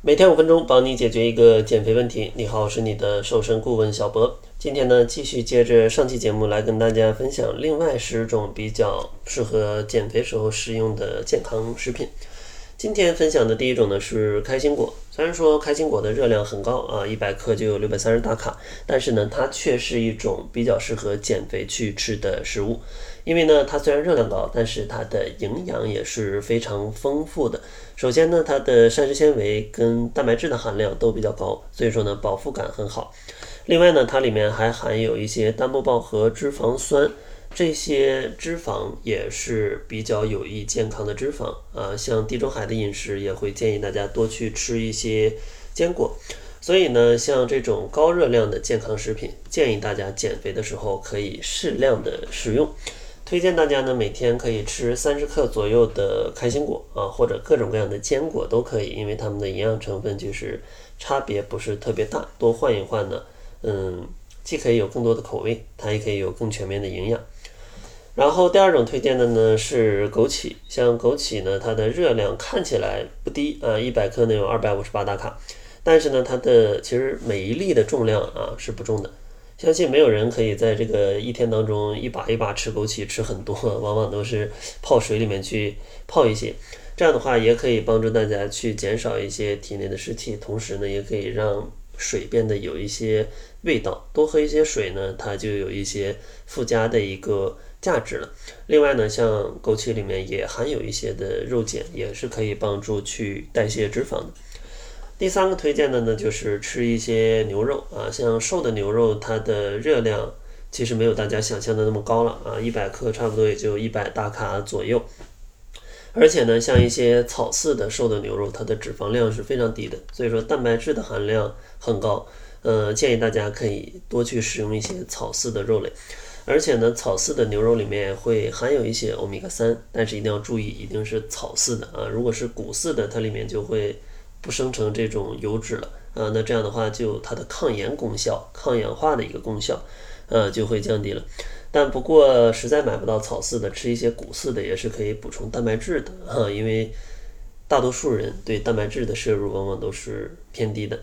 每天五分钟，帮你解决一个减肥问题。你好，我是你的瘦身顾问小博。今天呢，继续接着上期节目来跟大家分享另外十种比较适合减肥时候食用的健康食品。今天分享的第一种呢是开心果。虽然说开心果的热量很高啊，一百克就有六百三十大卡，但是呢，它却是一种比较适合减肥去吃的食物。因为呢，它虽然热量高，但是它的营养也是非常丰富的。首先呢，它的膳食纤维跟蛋白质的含量都比较高，所以说呢，饱腹感很好。另外呢，它里面还含有一些单不饱和脂肪酸。这些脂肪也是比较有益健康的脂肪啊，像地中海的饮食也会建议大家多去吃一些坚果。所以呢，像这种高热量的健康食品，建议大家减肥的时候可以适量的食用。推荐大家呢，每天可以吃三十克左右的开心果啊，或者各种各样的坚果都可以，因为它们的营养成分就是差别不是特别大，多换一换呢，嗯，既可以有更多的口味，它也可以有更全面的营养。然后第二种推荐的呢是枸杞，像枸杞呢，它的热量看起来不低啊，一百克呢有二百五十八大卡，但是呢，它的其实每一粒的重量啊是不重的，相信没有人可以在这个一天当中一把一把吃枸杞吃很多，往往都是泡水里面去泡一些，这样的话也可以帮助大家去减少一些体内的湿气，同时呢，也可以让水变得有一些味道，多喝一些水呢，它就有一些附加的一个。价值了。另外呢，像枸杞里面也含有一些的肉碱，也是可以帮助去代谢脂肪的。第三个推荐的呢，就是吃一些牛肉啊，像瘦的牛肉，它的热量其实没有大家想象的那么高了啊，一百克差不多也就一百大卡左右。而且呢，像一些草饲的瘦的牛肉，它的脂肪量是非常低的，所以说蛋白质的含量很高。呃，建议大家可以多去使用一些草饲的肉类。而且呢，草饲的牛肉里面会含有一些欧米伽三，但是一定要注意，一定是草饲的啊。如果是谷饲的，它里面就会不生成这种油脂了啊。那这样的话，就它的抗炎功效、抗氧化的一个功效，呃，就会降低了。但不过实在买不到草饲的，吃一些谷饲的也是可以补充蛋白质的啊。因为大多数人对蛋白质的摄入往往都是偏低的，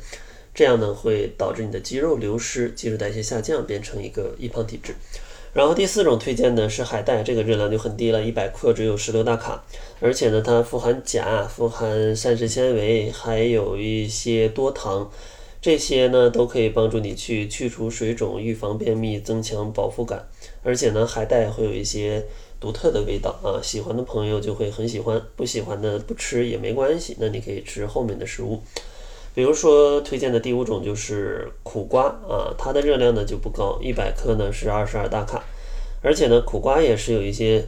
这样呢会导致你的肌肉流失、基础代谢下降，变成一个易胖体质。然后第四种推荐呢是海带，这个热量就很低了，一百克只有十六大卡，而且呢，它富含钾、富含膳食纤维，还有一些多糖，这些呢都可以帮助你去去除水肿、预防便秘、增强饱腹感。而且呢，海带会有一些独特的味道啊，喜欢的朋友就会很喜欢，不喜欢的不吃也没关系，那你可以吃后面的食物。比如说推荐的第五种就是苦瓜啊，它的热量呢就不高，一百克呢是二十二大卡，而且呢苦瓜也是有一些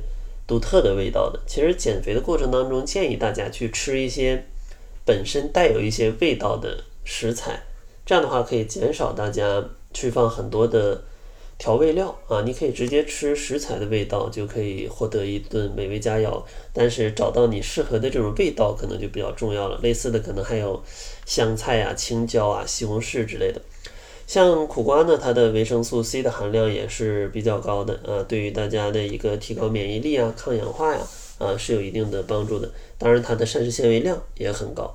独特的味道的。其实减肥的过程当中，建议大家去吃一些本身带有一些味道的食材，这样的话可以减少大家去放很多的。调味料啊，你可以直接吃食材的味道，就可以获得一顿美味佳肴。但是找到你适合的这种味道，可能就比较重要了。类似的可能还有香菜啊、青椒啊、西红柿之类的。像苦瓜呢，它的维生素 C 的含量也是比较高的，呃，对于大家的一个提高免疫力啊、抗氧化呀，啊，是有一定的帮助的。当然，它的膳食纤维量也很高。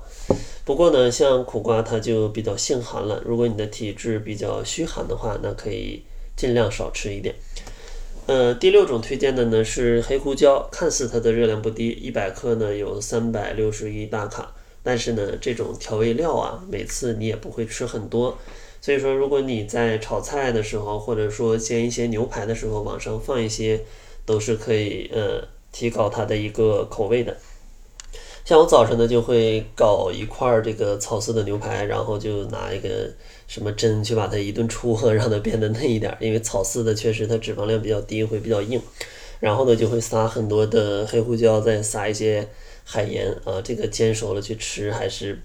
不过呢，像苦瓜它就比较性寒了。如果你的体质比较虚寒的话，那可以。尽量少吃一点。呃，第六种推荐的呢是黑胡椒，看似它的热量不低，一百克呢有三百六十一大卡，但是呢这种调味料啊，每次你也不会吃很多，所以说如果你在炒菜的时候，或者说煎一些牛排的时候，往上放一些，都是可以呃提高它的一个口味的。像我早晨呢就会搞一块这个草饲的牛排，然后就拿一个什么针去把它一顿戳，让它变得嫩一点。因为草饲的确实它脂肪量比较低，会比较硬。然后呢就会撒很多的黑胡椒，再撒一些海盐啊，这个煎熟了去吃还是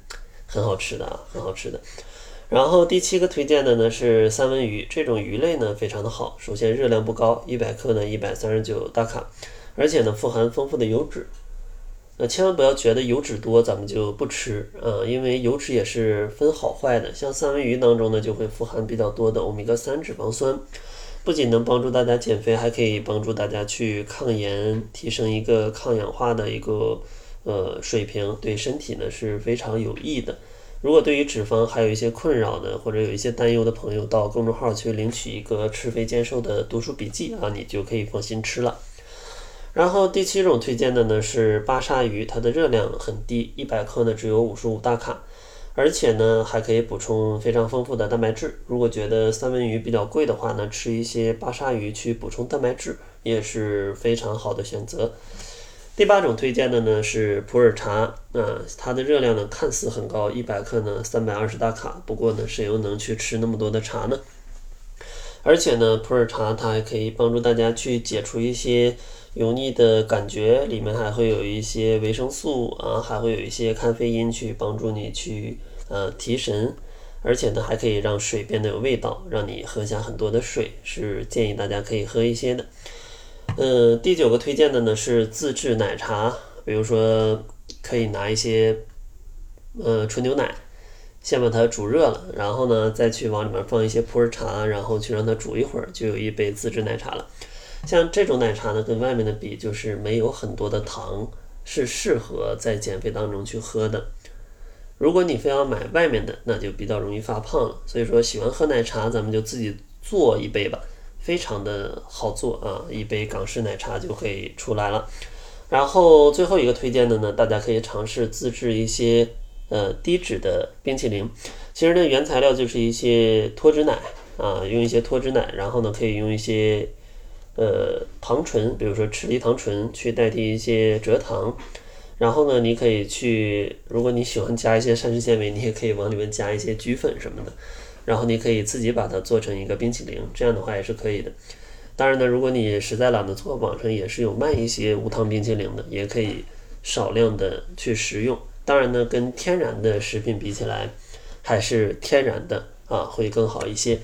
很好吃的啊，很好吃的。然后第七个推荐的呢是三文鱼，这种鱼类呢非常的好。首先热量不高，一百克呢一百三十九大卡，而且呢富含丰富的油脂。那千万不要觉得油脂多咱们就不吃啊，因为油脂也是分好坏的。像三文鱼当中呢，就会富含比较多的欧米伽三脂肪酸，不仅能帮助大家减肥，还可以帮助大家去抗炎，提升一个抗氧化的一个呃水平，对身体呢是非常有益的。如果对于脂肪还有一些困扰的，或者有一些担忧的朋友，到公众号去领取一个吃肥健瘦的读书笔记啊，你就可以放心吃了。然后第七种推荐的呢是巴沙鱼，它的热量很低，一百克呢只有五十五大卡，而且呢还可以补充非常丰富的蛋白质。如果觉得三文鱼比较贵的话呢，吃一些巴沙鱼去补充蛋白质也是非常好的选择。第八种推荐的呢是普洱茶，啊，它的热量呢看似很高，一百克呢三百二十大卡，不过呢谁又能去吃那么多的茶呢？而且呢普洱茶它还可以帮助大家去解除一些油腻的感觉，里面还会有一些维生素啊，还会有一些咖啡因去帮助你去呃提神，而且呢还可以让水变得有味道，让你喝下很多的水，是建议大家可以喝一些的。嗯，第九个推荐的呢是自制奶茶，比如说可以拿一些呃纯牛奶，先把它煮热了，然后呢再去往里面放一些普洱茶，然后去让它煮一会儿，就有一杯自制奶茶了。像这种奶茶呢，跟外面的比就是没有很多的糖，是适合在减肥当中去喝的。如果你非要买外面的，那就比较容易发胖了。所以说喜欢喝奶茶，咱们就自己做一杯吧。非常的好做啊，一杯港式奶茶就可以出来了。然后最后一个推荐的呢，大家可以尝试自制一些呃低脂的冰淇淋。其实呢，原材料就是一些脱脂奶啊，用一些脱脂奶，然后呢可以用一些呃糖醇，比如说齿粒糖醇去代替一些蔗糖。然后呢，你可以去，如果你喜欢加一些膳食纤维，你也可以往里面加一些菊粉什么的。然后你可以自己把它做成一个冰淇淋，这样的话也是可以的。当然呢，如果你实在懒得做，网上也是有卖一些无糖冰淇淋的，也可以少量的去食用。当然呢，跟天然的食品比起来，还是天然的啊会更好一些。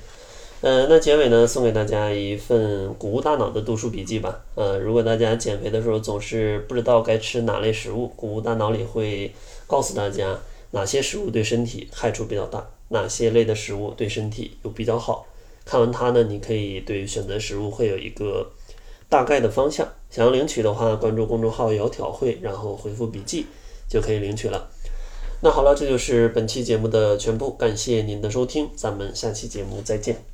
呃，那结尾呢，送给大家一份谷物大脑的读书笔记吧。呃，如果大家减肥的时候总是不知道该吃哪类食物，谷物大脑里会告诉大家哪些食物对身体害处比较大。哪些类的食物对身体又比较好？看完它呢，你可以对选择食物会有一个大概的方向。想要领取的话，关注公众号“窈窕会”，然后回复“笔记”就可以领取了。那好了，这就是本期节目的全部，感谢您的收听，咱们下期节目再见。